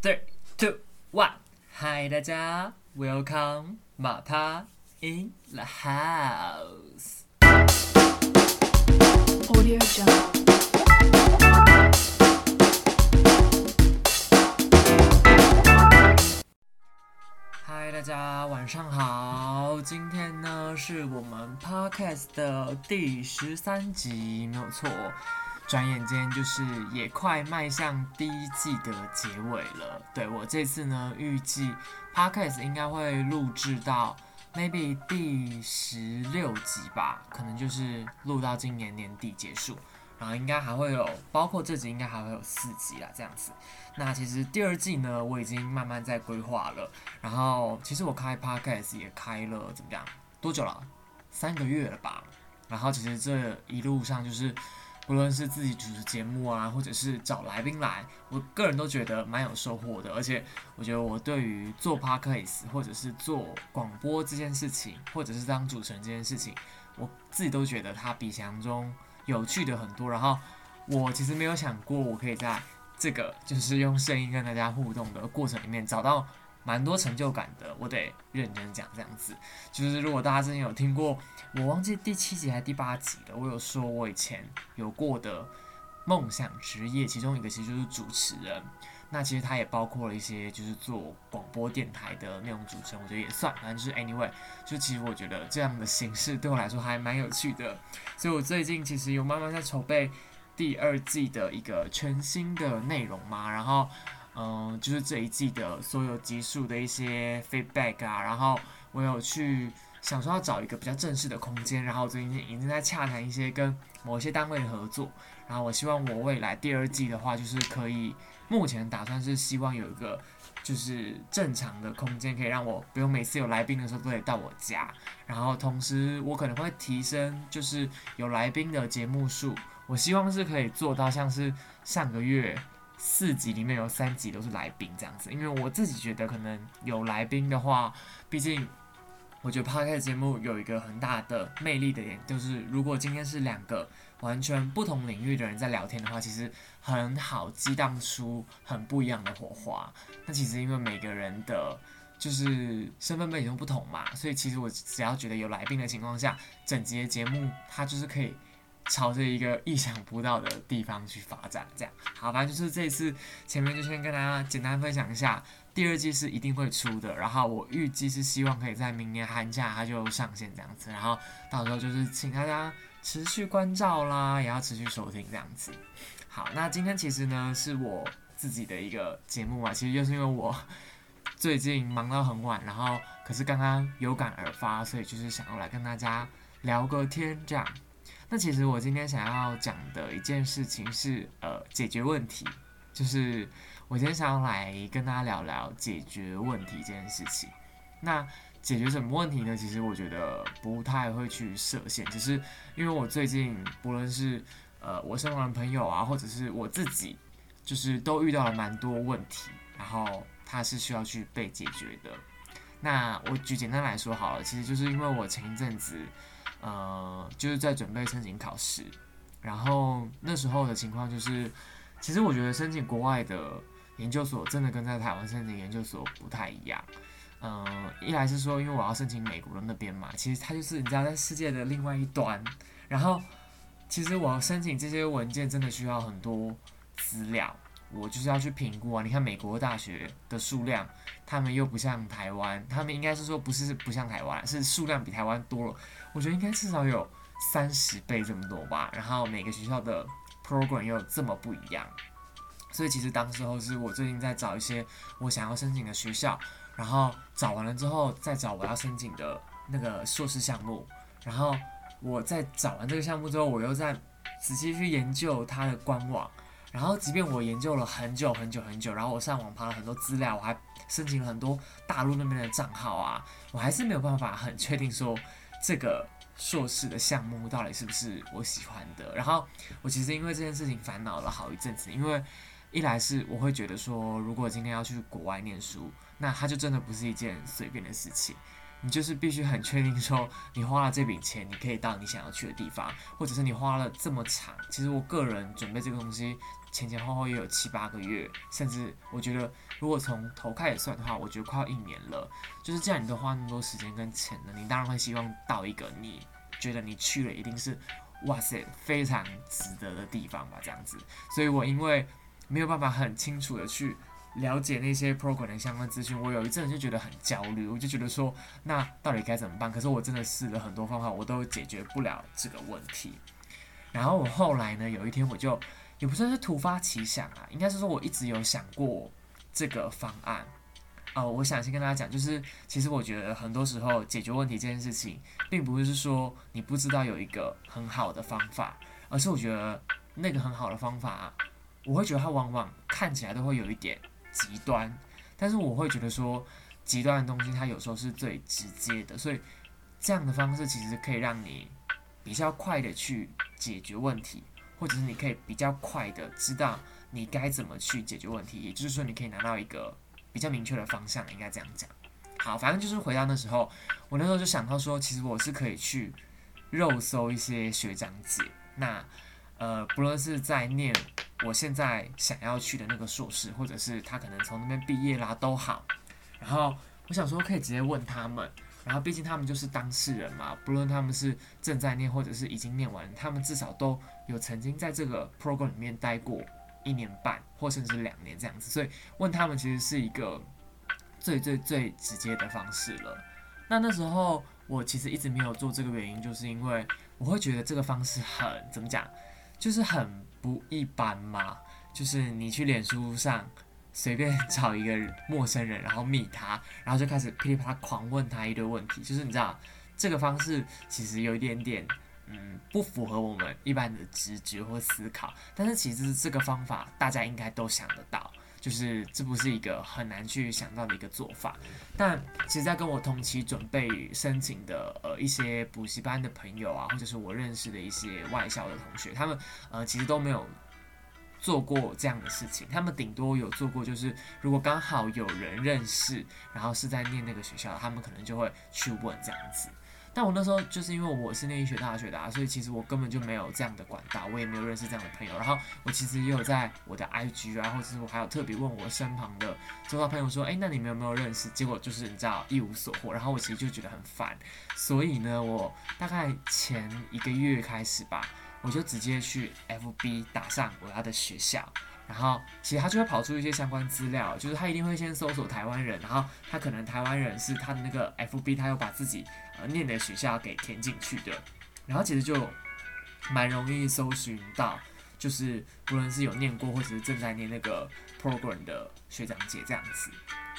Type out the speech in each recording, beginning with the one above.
Three, two, one. Hi，大家，Welcome 马趴 in the house。Audio Jungle. 嗨，大家晚上好。今天呢是我们 podcast 的第十三集，没有错。转眼间就是也快迈向第一季的结尾了。对我这次呢，预计 podcast 应该会录制到 maybe 第十六集吧，可能就是录到今年年底结束。然后应该还会有，包括这集应该还会有四集啦，这样子。那其实第二季呢，我已经慢慢在规划了。然后其实我开 podcast 也开了怎么样？多久了？三个月了吧。然后其实这一路上就是，不论是自己主持节目啊，或者是找来宾来，我个人都觉得蛮有收获的。而且我觉得我对于做 podcast 或者是做广播这件事情，或者是当主持人这件事情，我自己都觉得它比想象中有趣的很多。然后我其实没有想过，我可以在这个就是用声音跟大家互动的过程里面找到蛮多成就感的。我得认真讲这样子，就是如果大家之前有听过，我忘记第七集还是第八集了，我有说我以前有过的梦想职业，其中一个其实就是主持人。那其实它也包括了一些就是做广播电台的内容主持人，我觉得也算。反正就是 anyway，就其实我觉得这样的形式对我来说还蛮有趣的，所以我最近其实有慢慢在筹备第二季的一个全新的内容嘛，然后嗯、就是这一季的所有集数的一些 feedback 啊，然后我有去想说要找一个比较正式的空间，然后最近已经在洽谈一些跟某一些单位的合作，然后我希望我未来第二季的话，就是可以目前打算是希望有一个。就是正常的空间，可以让我不用每次有来宾的时候都得到我家，然后同时我可能会提升，就是有来宾的节目数，我希望是可以做到像是上个月四集里面有三集都是来宾这样子，因为我自己觉得可能有来宾的话，毕竟我觉得 p o d c a s 节目有一个很大的魅力的点，就是如果今天是两个完全不同领域的人在聊天的话，其实很好激荡出很不一样的火花。那其实因为每个人的就是身份背景都不同嘛，所以其实我只要觉得有来宾的情况下，整集的节目它就是可以朝着一个意想不到的地方去发展。这样好，吧就是这次前面就先跟大家简单分享一下，第二季是一定会出的，然后我预计是希望可以在明年寒假它就上线这样子，然后到时候就是请大家持续关照啦，也要持续收听这样子。好，那今天其实呢是我自己的一个节目嘛，其实就是因为我 最近忙到很晚，然后可是刚刚有感而发，所以就是想要来跟大家聊个天这样。那其实我今天想要讲的一件事情是，呃，解决问题，就是我今天想要来跟大家聊聊解决问题这件事情。那解决什么问题呢？其实我觉得不太会去设限，只是因为我最近不论是呃我身旁的朋友啊，或者是我自己，就是都遇到了蛮多问题，然后它是需要去被解决的。那我举简单来说好了，其实就是因为我前一阵子，呃，就是在准备申请考试，然后那时候的情况就是，其实我觉得申请国外的研究所真的跟在台湾申请研究所不太一样。嗯、一来是说，因为我要申请美国的那边嘛，其实它就是你知道在世界的另外一端，然后其实我要申请这些文件真的需要很多资料，我就是要去评估啊。你看美国大学的数量，他们又不像台湾，他们应该是说不是不像台湾，是数量比台湾多了，我觉得应该至少有三十倍这么多吧。然后每个学校的 program 又这么不一样，所以其实当时候是我最近在找一些我想要申请的学校。然后找完了之后，再找我要申请的那个硕士项目，然后我在找完这个项目之后，我又在仔细去研究它的官网，然后即便我研究了很久很久很久，然后我上网爬了很多资料，我还申请了很多大陆那边的账号啊，我还是没有办法很确定说这个硕士的项目到底是不是我喜欢的。然后我其实因为这件事情烦恼了好一阵子，因为一来是我会觉得说，如果今天要去国外念书，那它就真的不是一件随便的事情。你就是必须很确定说，你花了这笔钱，你可以到你想要去的地方，或者是你花了这么长。其实我个人准备这个东西前前后后也有七八个月，甚至我觉得如果从头开始算的话，我觉得快要一年了。就是既然你都花那么多时间跟钱了，你当然会希望到一个你觉得你去了一定是哇塞非常值得的地方吧，这样子。所以我因为没有办法很清楚的去。了解那些 program 的相关资讯，我有一阵就觉得很焦虑，我就觉得说，那到底该怎么办？可是我真的试了很多方法，我都解决不了这个问题。然后我后来呢，有一天我就也不算是突发奇想啊，应该是说我一直有想过这个方案。呃，我想先跟大家讲，就是其实我觉得很多时候解决问题这件事情，并不是说你不知道有一个很好的方法，而是我觉得那个很好的方法，我会觉得它往往看起来都会有一点。极端，但是我会觉得说，极端的东西它有时候是最直接的，所以这样的方式其实可以让你比较快的去解决问题，或者是你可以比较快的知道你该怎么去解决问题，也就是说你可以拿到一个比较明确的方向，应该这样讲。好，反正就是回到那时候，我那时候就想到说，其实我是可以去肉搜一些学长姐，那呃，不论是在念。我现在想要去的那个硕士，或者是他可能从那边毕业啦都好，然后我想说可以直接问他们，然后毕竟他们就是当事人嘛，不论他们是正在念或者是已经念完，他们至少都有曾经在这个 program 里面待过一年半或甚至两年这样子，所以问他们其实是一个最最最直接的方式了。那那时候我其实一直没有做这个原因，就是因为我会觉得这个方式很怎么讲，就是很。不一般嘛，就是你去脸书上随便找一个陌生人，然后密他，然后就开始噼里啪啦狂问他一堆问题，就是你知道这个方式其实有一点点，嗯，不符合我们一般的直觉或思考，但是其实这个方法大家应该都想得到。就是这不是一个很难去想到的一个做法，但其实，在跟我同期准备申请的呃一些补习班的朋友啊，或者是我认识的一些外校的同学，他们呃其实都没有做过这样的事情，他们顶多有做过，就是如果刚好有人认识，然后是在念那个学校，他们可能就会去问这样子。那我那时候就是因为我是念医学大学的啊，所以其实我根本就没有这样的管道，我也没有认识这样的朋友。然后我其实也有在我的 IG 啊，或者是我还有特别问我身旁的周遭朋友说，哎，那你们有没有认识？结果就是你知道一无所获。然后我其实就觉得很烦，所以呢，我大概前一个月开始吧，我就直接去 FB 打上我要的学校。然后其实他就会跑出一些相关资料，就是他一定会先搜索台湾人，然后他可能台湾人是他的那个 FB，他又把自己呃念的学校给填进去的，然后其实就蛮容易搜寻到，就是不论是有念过或者是正在念那个 program 的学长姐这样子。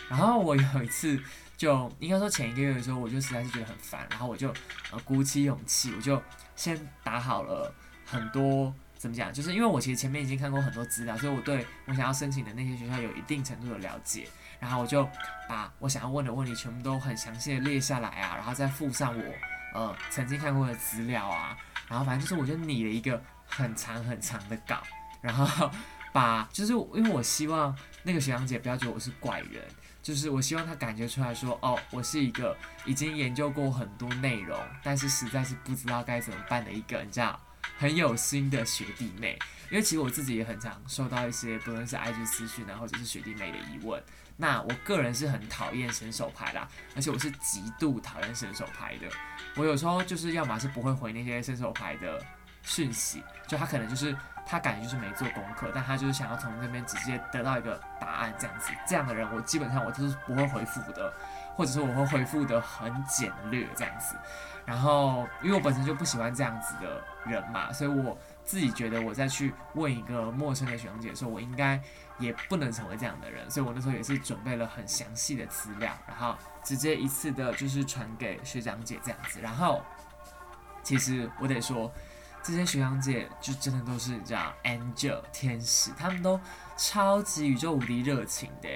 然后我有一次就应该说前一个月的时候，我就实在是觉得很烦，然后我就呃鼓起勇气，我就先打好了很多。怎么讲？就是因为我其实前面已经看过很多资料，所以我对我想要申请的那些学校有一定程度的了解。然后我就把我想要问的问题全部都很详细的列下来啊，然后再附上我呃曾经看过的资料啊，然后反正就是我就拟了一个很长很长的稿，然后把就是因为我希望那个学长姐不要觉得我是怪人，就是我希望她感觉出来说哦，我是一个已经研究过很多内容，但是实在是不知道该怎么办的一个，你知道。很有心的学弟妹，因为其实我自己也很常收到一些不论是 IG 私讯啊，或者是学弟妹的疑问。那我个人是很讨厌伸手牌啦，而且我是极度讨厌伸手牌的。我有时候就是要么是不会回那些伸手牌的讯息，就他可能就是他感觉就是没做功课，但他就是想要从那边直接得到一个答案这样子。这样的人我基本上我都是不会回复的，或者说我会回复的很简略这样子。然后，因为我本身就不喜欢这样子的人嘛，所以我自己觉得我再去问一个陌生的学长姐的时候，我应该也不能成为这样的人，所以我那时候也是准备了很详细的资料，然后直接一次的就是传给学长姐这样子。然后，其实我得说，这些学长姐就真的都是叫 angel 天使，他们都超级宇宙无敌热情的。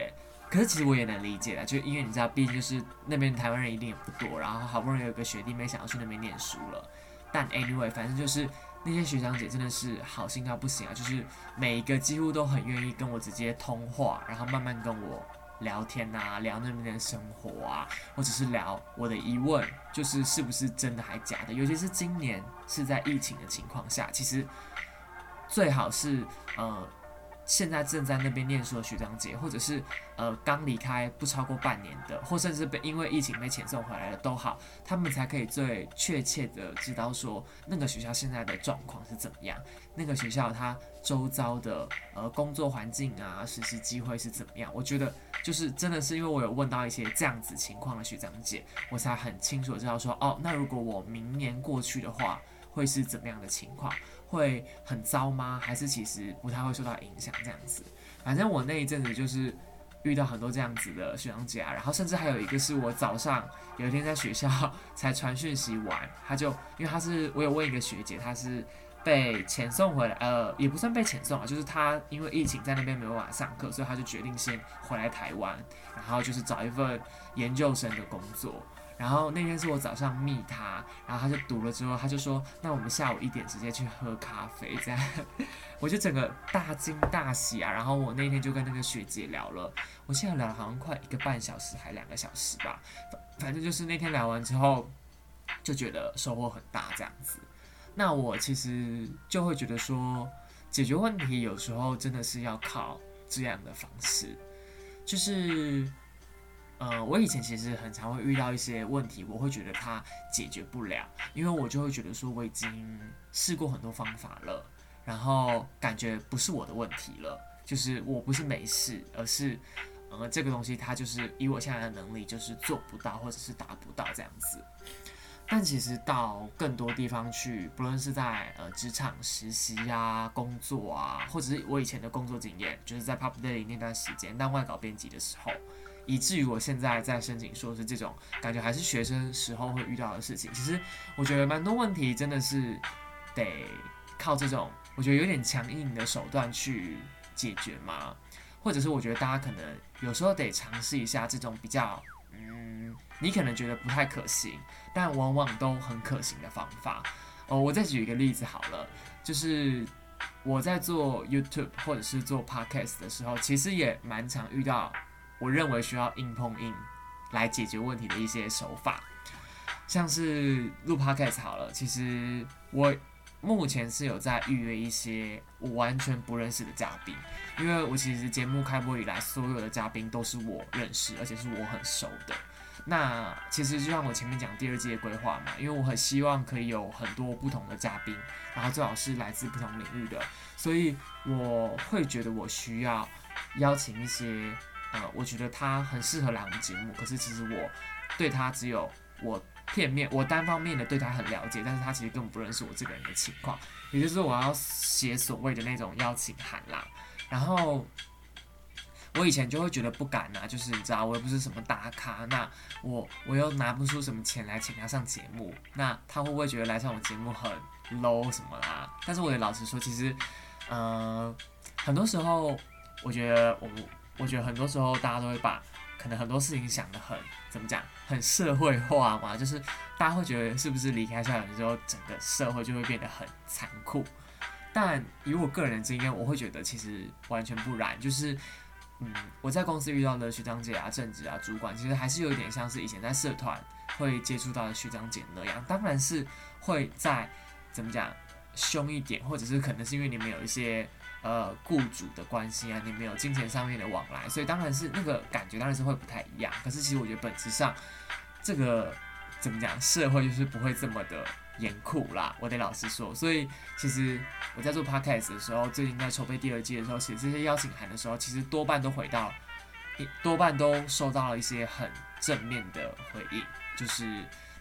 可是其实我也能理解啦，就因为你知道，毕竟就是那边台湾人一定也不多，然后好不容易有个学弟妹想要去那边念书了。但 anyway，反正就是那些学长姐真的是好心到不行啊，就是每一个几乎都很愿意跟我直接通话，然后慢慢跟我聊天啊，聊那边的生活啊，或者是聊我的疑问，就是是不是真的还假的？尤其是今年是在疫情的情况下，其实最好是呃。现在正在那边念书的学长姐，或者是呃刚离开不超过半年的，或甚至被因为疫情被遣送回来的都好，他们才可以最确切的知道说那个学校现在的状况是怎么样，那个学校它周遭的呃工作环境啊、实习机会是怎么样。我觉得就是真的是因为我有问到一些这样子情况的学长姐，我才很清楚知道说哦，那如果我明年过去的话，会是怎么样的情况。会很糟吗？还是其实不太会受到影响这样子？反正我那一阵子就是遇到很多这样子的学长姐啊，然后甚至还有一个是我早上有一天在学校才传讯息完，他就因为他是我有问一个学姐，她是被遣送回来，呃，也不算被遣送啊，就是他因为疫情在那边没有办法上课，所以他就决定先回来台湾，然后就是找一份研究生的工作。然后那天是我早上密他，然后他就读了之后，他就说：“那我们下午一点直接去喝咖啡。”这样，我就整个大惊大喜啊！然后我那天就跟那个学姐聊了，我现在聊了好像快一个半小时，还两个小时吧。反正就是那天聊完之后，就觉得收获很大这样子。那我其实就会觉得说，解决问题有时候真的是要靠这样的方式，就是。呃，我以前其实很常会遇到一些问题，我会觉得它解决不了，因为我就会觉得说我已经试过很多方法了，然后感觉不是我的问题了，就是我不是没事，而是呃这个东西它就是以我现在的能力就是做不到或者是达不到这样子。但其实到更多地方去，不论是在呃职场实习呀、工作啊，或者是我以前的工作经验，就是在 PUBDAY 那段时间当外稿编辑的时候。以至于我现在在申请硕士，这种感觉还是学生时候会遇到的事情。其实我觉得蛮多问题真的是得靠这种我觉得有点强硬的手段去解决嘛，或者是我觉得大家可能有时候得尝试一下这种比较嗯，你可能觉得不太可行，但往往都很可行的方法。哦，我再举一个例子好了，就是我在做 YouTube 或者是做 Podcast 的时候，其实也蛮常遇到。我认为需要硬碰硬来解决问题的一些手法，像是录 podcast 好了。其实我目前是有在预约一些我完全不认识的嘉宾，因为我其实节目开播以来，所有的嘉宾都是我认识，而且是我很熟的。那其实就像我前面讲第二季的规划嘛，因为我很希望可以有很多不同的嘉宾，然后最好是来自不同领域的，所以我会觉得我需要邀请一些。呃，我觉得他很适合来我们节目，可是其实我对他只有我片面，我单方面的对他很了解，但是他其实根本不认识我这个人的情况，也就是我要写所谓的那种邀请函啦。然后我以前就会觉得不敢呐，就是你知道，我又不是什么大咖，那我我又拿不出什么钱来请他上节目，那他会不会觉得来上我节目很 low 什么啦？但是我也老实说，其实，呃，很多时候我觉得我。我觉得很多时候大家都会把可能很多事情想得很怎么讲，很社会化嘛，就是大家会觉得是不是离开校园之后，整个社会就会变得很残酷？但以我个人经验，我会觉得其实完全不然。就是嗯，我在公司遇到的学长姐啊、正职啊、主管，其实还是有点像是以前在社团会接触到的学长姐那样，当然是会在怎么讲凶一点，或者是可能是因为你们有一些。呃，雇主的关系啊，你没有金钱上面的往来，所以当然是那个感觉当然是会不太一样。可是其实我觉得本质上，这个怎么讲，社会就是不会这么的严酷啦。我得老实说，所以其实我在做 podcast 的时候，最近在筹备第二季的时候，写这些邀请函的时候，其实多半都回到，多半都收到了一些很正面的回应，就是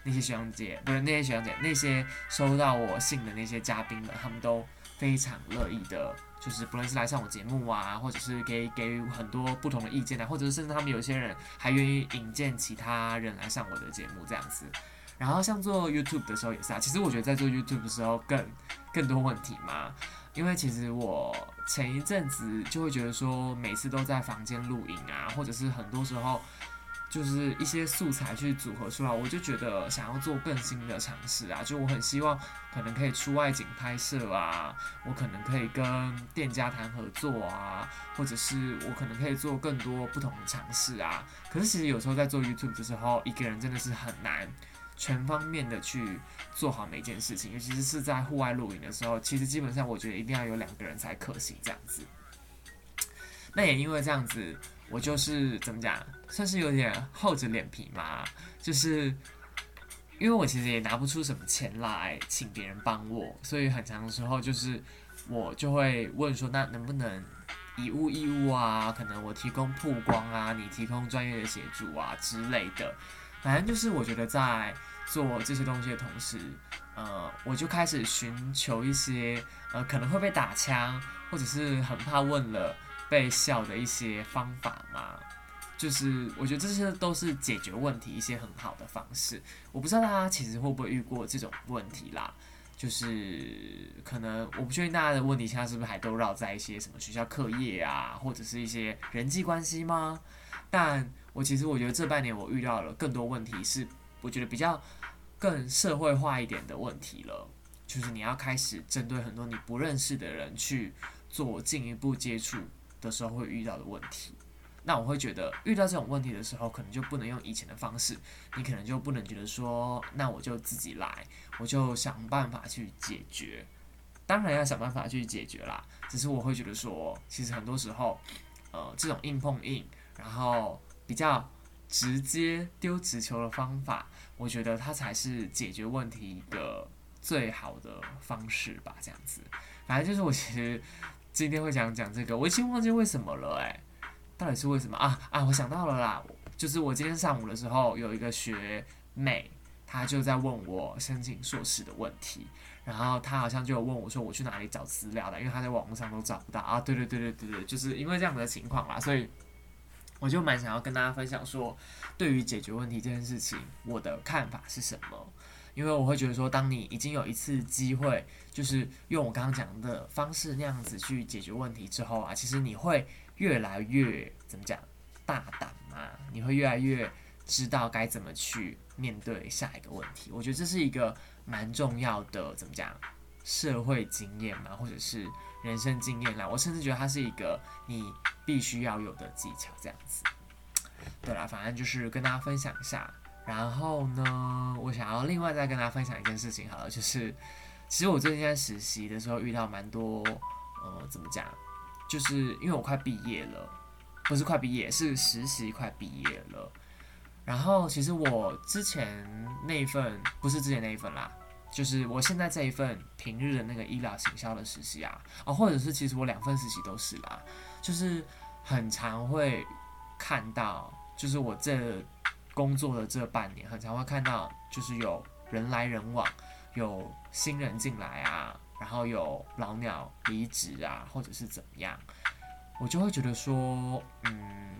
那些学长姐，不是那些学长姐，那些收到我信的那些嘉宾们，他们都非常乐意的。就是不论是来上我节目啊，或者是给给予很多不同的意见啊，或者是甚至他们有些人还愿意引荐其他人来上我的节目这样子。然后像做 YouTube 的时候也是啊，其实我觉得在做 YouTube 的时候更更多问题嘛，因为其实我前一阵子就会觉得说每次都在房间录影啊，或者是很多时候就是一些素材去组合出来，我就觉得想要做更新的尝试啊，就我很希望可能可以出外景拍摄啊，我可能可以跟店家谈合作啊，或者是我可能可以做更多不同的尝试啊。可是其实有时候在做 YouTube 的时候，一个人真的是很难全方面的去做好每件事情，尤其是是在户外露营的时候，其实基本上我觉得一定要有两个人才可行这样子。那也因为这样子。我就是怎么讲，算是有点厚着脸皮嘛，就是因为我其实也拿不出什么钱来请别人帮我，所以很长的时候就是我就会问说，那能不能以物易物啊？可能我提供曝光啊，你提供专业的协助啊之类的。反正就是我觉得在做这些东西的同时，呃，我就开始寻求一些呃可能会被打枪，或者是很怕问了。被笑的一些方法嘛，就是我觉得这些都是解决问题一些很好的方式。我不知道大家其实会不会遇过这种问题啦，就是可能我不确定大家的问题现在是不是还都绕在一些什么学校课业啊，或者是一些人际关系吗？但我其实我觉得这半年我遇到了更多问题，是我觉得比较更社会化一点的问题了，就是你要开始针对很多你不认识的人去做进一步接触。的时候会遇到的问题，那我会觉得遇到这种问题的时候，可能就不能用以前的方式，你可能就不能觉得说，那我就自己来，我就想办法去解决。当然要想办法去解决啦，只是我会觉得说，其实很多时候，呃，这种硬碰硬，然后比较直接丢直球的方法，我觉得它才是解决问题一个最好的方式吧。这样子，反正就是我其实。今天会讲讲这个，我已经忘记为什么了哎，到底是为什么啊啊！我想到了啦，就是我今天上午的时候有一个学妹，她就在问我申请硕士的问题，然后她好像就有问我说我去哪里找资料的，因为她在网络上都找不到啊。对对对对对对，就是因为这样的情况啦，所以我就蛮想要跟大家分享说，对于解决问题这件事情，我的看法是什么。因为我会觉得说，当你已经有一次机会，就是用我刚刚讲的方式那样子去解决问题之后啊，其实你会越来越怎么讲大胆嘛？你会越来越知道该怎么去面对下一个问题。我觉得这是一个蛮重要的怎么讲社会经验嘛，或者是人生经验啦。我甚至觉得它是一个你必须要有的技巧，这样子。对啦，反正就是跟大家分享一下。然后呢，我想要另外再跟大家分享一件事情，好了，就是其实我最近在实习的时候遇到蛮多，呃，怎么讲？就是因为我快毕业了，不是快毕业，是实习快毕业了。然后其实我之前那一份不是之前那一份啦，就是我现在这一份平日的那个医疗行销的实习啊，哦，或者是其实我两份实习都是啦，就是很常会看到，就是我这。工作的这半年，很常会看到，就是有人来人往，有新人进来啊，然后有老鸟离职啊，或者是怎么样，我就会觉得说，嗯，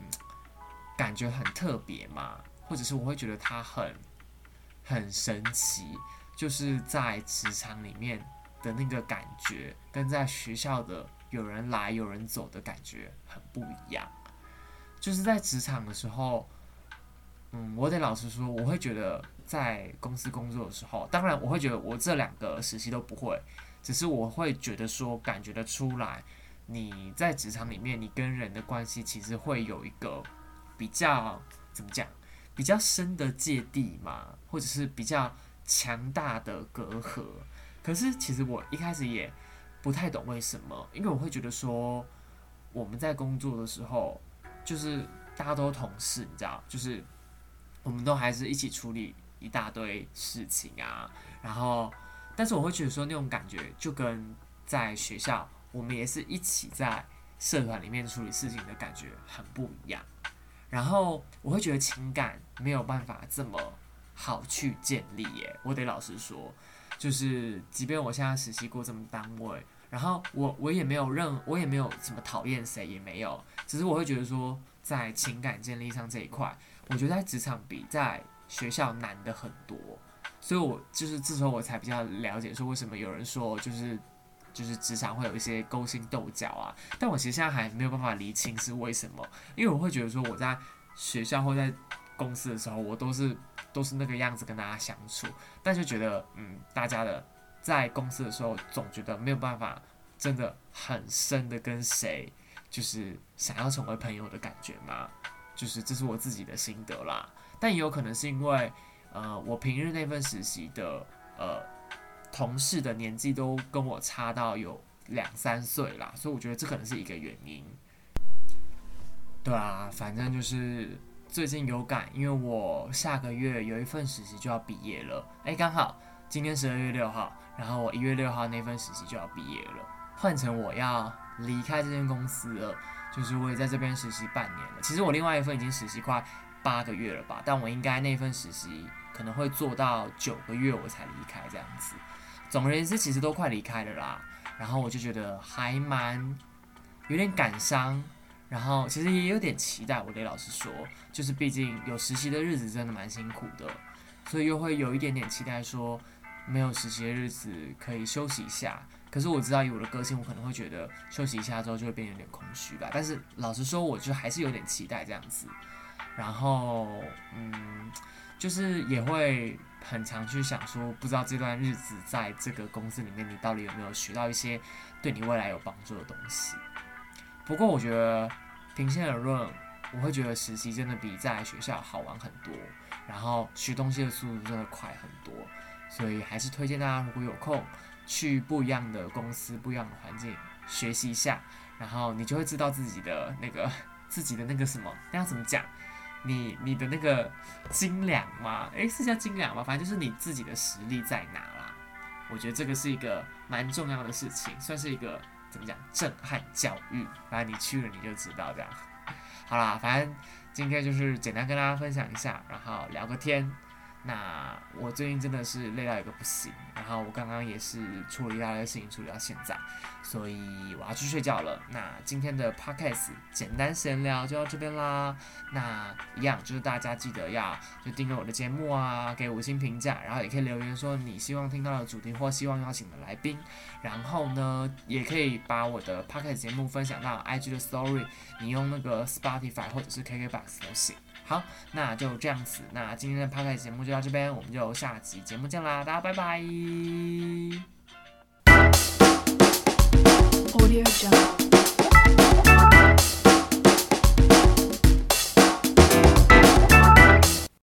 感觉很特别嘛，或者是我会觉得它很很神奇，就是在职场里面的那个感觉，跟在学校的有人来有人走的感觉很不一样，就是在职场的时候。嗯，我得老实说，我会觉得在公司工作的时候，当然我会觉得我这两个实习都不会，只是我会觉得说，感觉得出来，你在职场里面，你跟人的关系其实会有一个比较怎么讲，比较深的芥蒂嘛，或者是比较强大的隔阂。可是其实我一开始也不太懂为什么，因为我会觉得说，我们在工作的时候，就是大家都同事，你知道，就是。我们都还是一起处理一大堆事情啊，然后，但是我会觉得说那种感觉就跟在学校我们也是一起在社团里面处理事情的感觉很不一样，然后我会觉得情感没有办法这么好去建立耶，我得老实说，就是即便我现在实习过这么单位，然后我我也没有任我也没有什么讨厌谁也没有，只是我会觉得说在情感建立上这一块。我觉得在职场比在学校难的很多，所以我就是这时候我才比较了解说为什么有人说就是就是职场会有一些勾心斗角啊。但我其实现在还没有办法理清是为什么，因为我会觉得说我在学校或在公司的时候，我都是都是那个样子跟大家相处，但就觉得嗯，大家的在公司的时候，总觉得没有办法真的很深的跟谁就是想要成为朋友的感觉嘛，就是这是我自己的心得啦。但也有可能是因为呃，我平日那份实习的呃同事的年纪都跟我差到有两三岁啦，所以我觉得这可能是一个原因。对啊，反正就是最近有感，因为我下个月有一份实习就要毕业了，哎，刚好今天十二月六号，然后我一月六号那份实习就要毕业了，换成我要离开这间公司了，就是我也在这边实习半年了。其实我另外一份已经实习快八个月了吧，但我应该那份实习可能会做到九个月我才离开这样子。总而言之，其实都快离开了啦，然后我就觉得还蛮有点感伤。然后其实也有点期待，我得老实说，就是毕竟有实习的日子真的蛮辛苦的，所以又会有一点点期待，说没有实习的日子可以休息一下。可是我知道以我的个性，我可能会觉得休息一下之后就会变有点空虚吧。但是老实说，我就还是有点期待这样子。然后嗯，就是也会很常去想说，不知道这段日子在这个公司里面，你到底有没有学到一些对你未来有帮助的东西。不过我觉得。平心而论，我会觉得实习真的比在学校好玩很多，然后学东西的速度真的快很多，所以还是推荐大家如果有空去不一样的公司、不一样的环境学习一下，然后你就会知道自己的那个自己的那个什么，那要怎么讲？你你的那个斤两吗？诶，是叫斤两吗？反正就是你自己的实力在哪啦。我觉得这个是一个蛮重要的事情，算是一个。怎么讲？震撼教育，反正你去了你就知道这样。好啦，反正今天就是简单跟大家分享一下，然后聊个天。那我最近真的是累到一个不行，然后我刚刚也是处理一大堆事情，处理到现在，所以我要去睡觉了。那今天的 podcast 简单闲聊就到这边啦。那一样就是大家记得要就订阅我的节目啊，给五星评价，然后也可以留言说你希望听到的主题或希望邀请的来宾。然后呢，也可以把我的 podcast 节目分享到 IG 的 Story，你用那个 Spotify 或者是 KKBox 都行。好，那就这样子。那今天的拍开节目就到这边，我们就下期节目见啦，大家拜拜。